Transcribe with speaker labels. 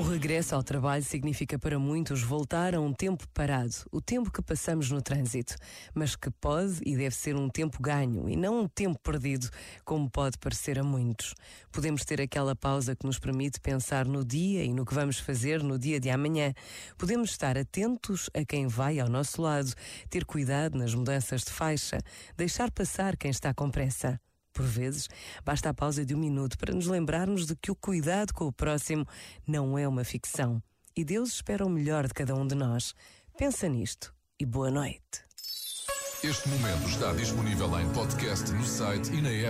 Speaker 1: O regresso ao trabalho significa para muitos voltar a um tempo parado, o tempo que passamos no trânsito, mas que pode e deve ser um tempo ganho e não um tempo perdido, como pode parecer a muitos. Podemos ter aquela pausa que nos permite pensar no dia e no que vamos fazer no dia de amanhã. Podemos estar atentos a quem vai ao nosso lado, ter cuidado nas mudanças de faixa, deixar passar quem está com pressa. Por vezes, basta a pausa de um minuto para nos lembrarmos de que o cuidado com o próximo não é uma ficção. E Deus espera o melhor de cada um de nós. Pensa nisto e boa noite.
Speaker 2: Este momento está disponível em podcast no site e na app.